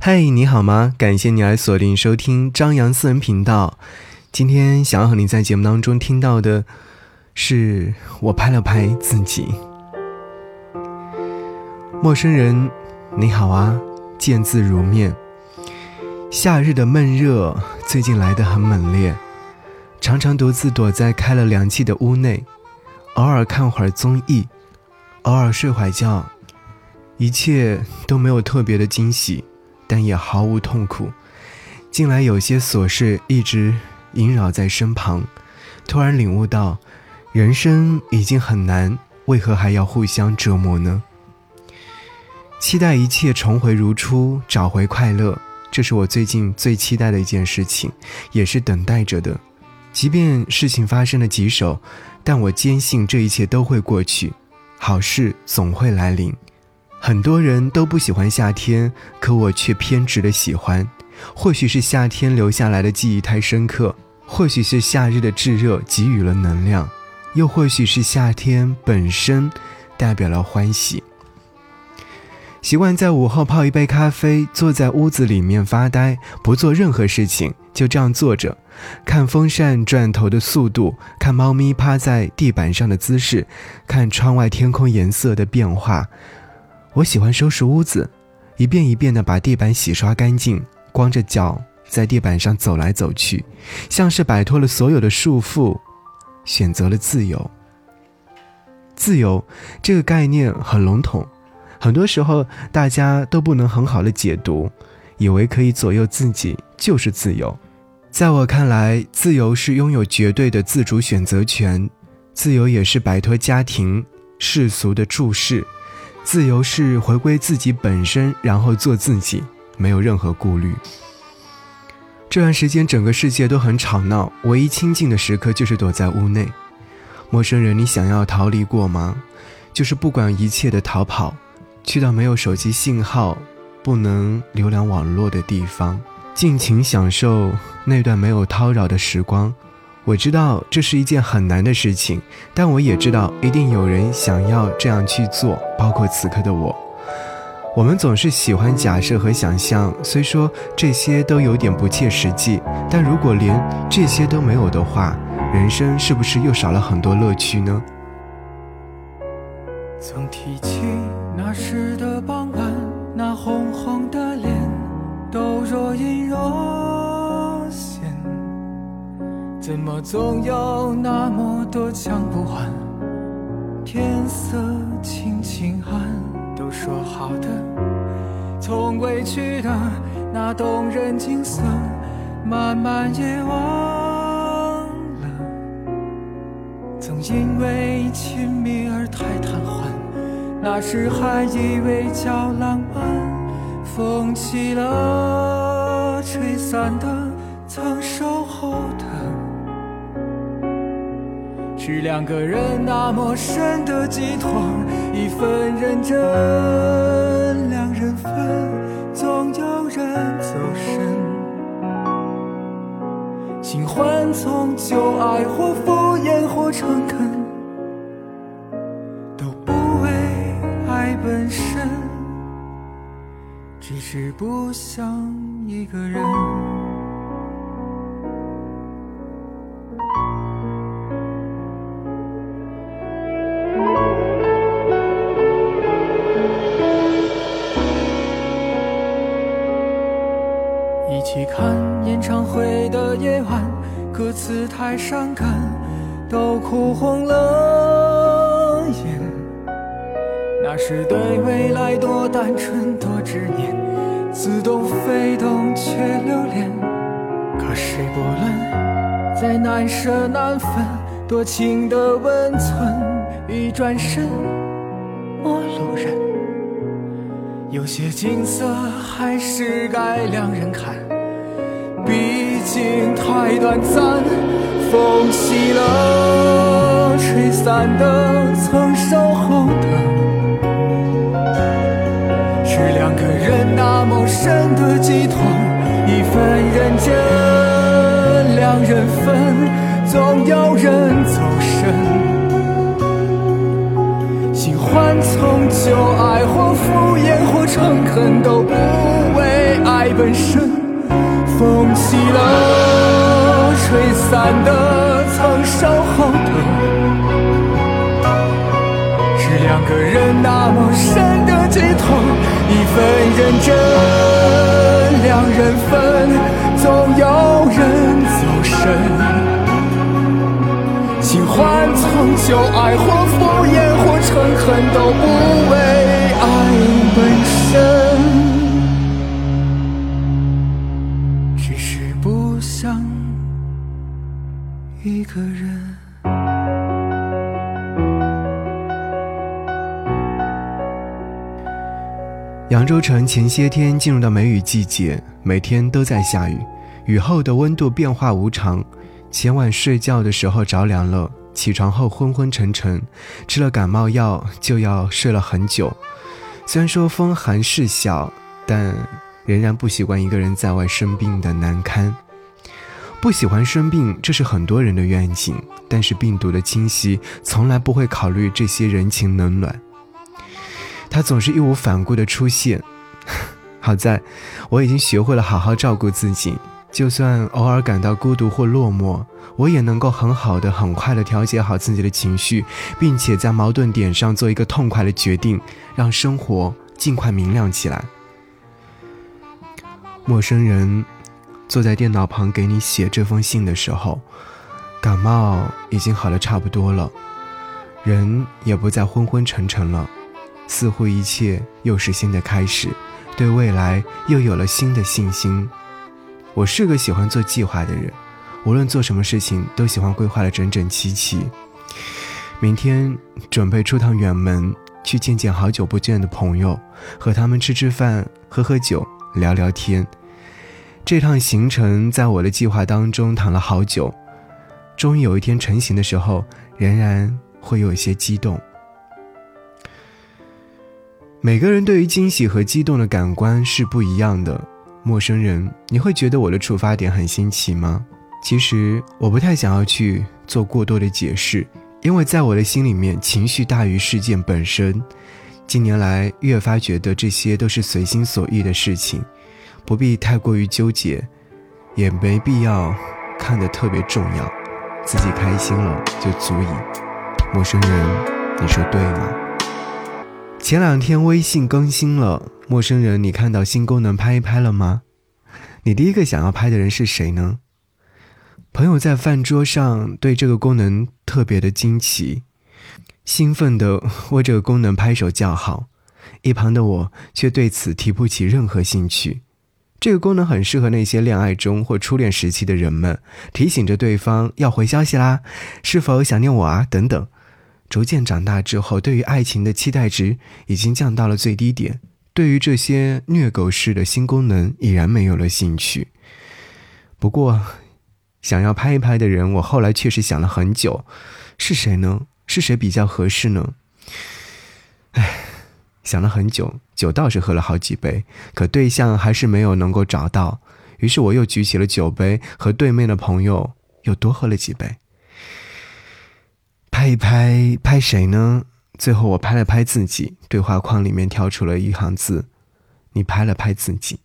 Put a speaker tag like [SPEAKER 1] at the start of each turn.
[SPEAKER 1] 嗨，你好吗？感谢你来锁定收听张扬私人频道。今天想要和你在节目当中听到的，是我拍了拍自己。陌生人，你好啊，见字如面。夏日的闷热最近来得很猛烈，常常独自躲在开了凉气的屋内，偶尔看会儿综艺，偶尔睡会觉，一切都没有特别的惊喜。但也毫无痛苦。近来有些琐事一直萦绕在身旁，突然领悟到，人生已经很难，为何还要互相折磨呢？期待一切重回如初，找回快乐，这是我最近最期待的一件事情，也是等待着的。即便事情发生了棘手，但我坚信这一切都会过去，好事总会来临。很多人都不喜欢夏天，可我却偏执的喜欢。或许是夏天留下来的记忆太深刻，或许是夏日的炙热给予了能量，又或许是夏天本身代表了欢喜。习惯在午后泡一杯咖啡，坐在屋子里面发呆，不做任何事情，就这样坐着，看风扇转头的速度，看猫咪趴在地板上的姿势，看窗外天空颜色的变化。我喜欢收拾屋子，一遍一遍地把地板洗刷干净，光着脚在地板上走来走去，像是摆脱了所有的束缚，选择了自由。自由这个概念很笼统，很多时候大家都不能很好的解读，以为可以左右自己就是自由。在我看来，自由是拥有绝对的自主选择权，自由也是摆脱家庭世俗的注视。自由是回归自己本身，然后做自己，没有任何顾虑。这段时间整个世界都很吵闹，唯一清静的时刻就是躲在屋内。陌生人，你想要逃离过吗？就是不管一切的逃跑，去到没有手机信号、不能浏览网络的地方，尽情享受那段没有叨扰的时光。我知道这是一件很难的事情，但我也知道一定有人想要这样去做，包括此刻的我。我们总是喜欢假设和想象，虽说这些都有点不切实际，但如果连这些都没有的话，人生是不是又少了很多乐趣呢？
[SPEAKER 2] 曾提起那时的傍晚，那红红的脸，都若隐若。怎么总有那么多讲不完？天色轻轻暗，都说好的，从未去的那动人景色，慢慢也忘了。曾因为亲密而太贪欢，那时还以为叫浪漫，风起了，吹散的，是两个人那么深的寄托，一份认真，两人分，总有人走神。新欢从旧爱或敷衍或诚恳，都不为爱本身，只是不想一个人。太伤感，都哭红了眼。那时对未来多单纯，多执念，似懂非懂却留恋。可谁不论，再难舍难分，多情的温存，一转身，陌路人。有些景色还是该两人看。毕竟太短暂，风起了，吹散的，曾守候的，是两个人那么深的寄托，一份认真，两人分，总有人走神。新欢从旧爱或敷衍或诚恳，都不为爱。本身，风起了，散的曾守候的，是两个人那么深的寄托，一份认真，两人分，总有人走神。情换从旧爱或敷衍或诚恳，都不为
[SPEAKER 1] 扬州城前些天进入到梅雨季节，每天都在下雨，雨后的温度变化无常。前晚睡觉的时候着凉了，起床后昏昏沉沉，吃了感冒药就要睡了很久。虽然说风寒事小，但仍然不习惯一个人在外生病的难堪。不喜欢生病，这是很多人的愿景，但是病毒的侵袭从来不会考虑这些人情冷暖，他总是义无反顾的出现。好在我已经学会了好好照顾自己。就算偶尔感到孤独或落寞，我也能够很好的、很快的调节好自己的情绪，并且在矛盾点上做一个痛快的决定，让生活尽快明亮起来。陌生人坐在电脑旁给你写这封信的时候，感冒已经好的差不多了，人也不再昏昏沉沉了，似乎一切又是新的开始，对未来又有了新的信心。我是个喜欢做计划的人，无论做什么事情都喜欢规划的整整齐齐。明天准备出趟远门，去见见好久不见的朋友，和他们吃吃饭、喝喝酒、聊聊天。这趟行程在我的计划当中躺了好久，终于有一天成型的时候，仍然会有一些激动。每个人对于惊喜和激动的感官是不一样的。陌生人，你会觉得我的出发点很新奇吗？其实我不太想要去做过多的解释，因为在我的心里面，情绪大于事件本身。近年来越发觉得这些都是随心所欲的事情，不必太过于纠结，也没必要看得特别重要，自己开心了就足以。陌生人，你说对吗？前两天微信更新了。陌生人，你看到新功能拍一拍了吗？你第一个想要拍的人是谁呢？朋友在饭桌上对这个功能特别的惊奇，兴奋地为这个功能拍手叫好，一旁的我却对此提不起任何兴趣。这个功能很适合那些恋爱中或初恋时期的人们，提醒着对方要回消息啦，是否想念我啊？等等。逐渐长大之后，对于爱情的期待值已经降到了最低点。对于这些虐狗式的新功能，已然没有了兴趣。不过，想要拍一拍的人，我后来确实想了很久，是谁呢？是谁比较合适呢？唉，想了很久，酒倒是喝了好几杯，可对象还是没有能够找到。于是我又举起了酒杯，和对面的朋友又多喝了几杯。拍一拍，拍谁呢？最后，我拍了拍自己，对话框里面跳出了一行字：“你拍了拍自己。”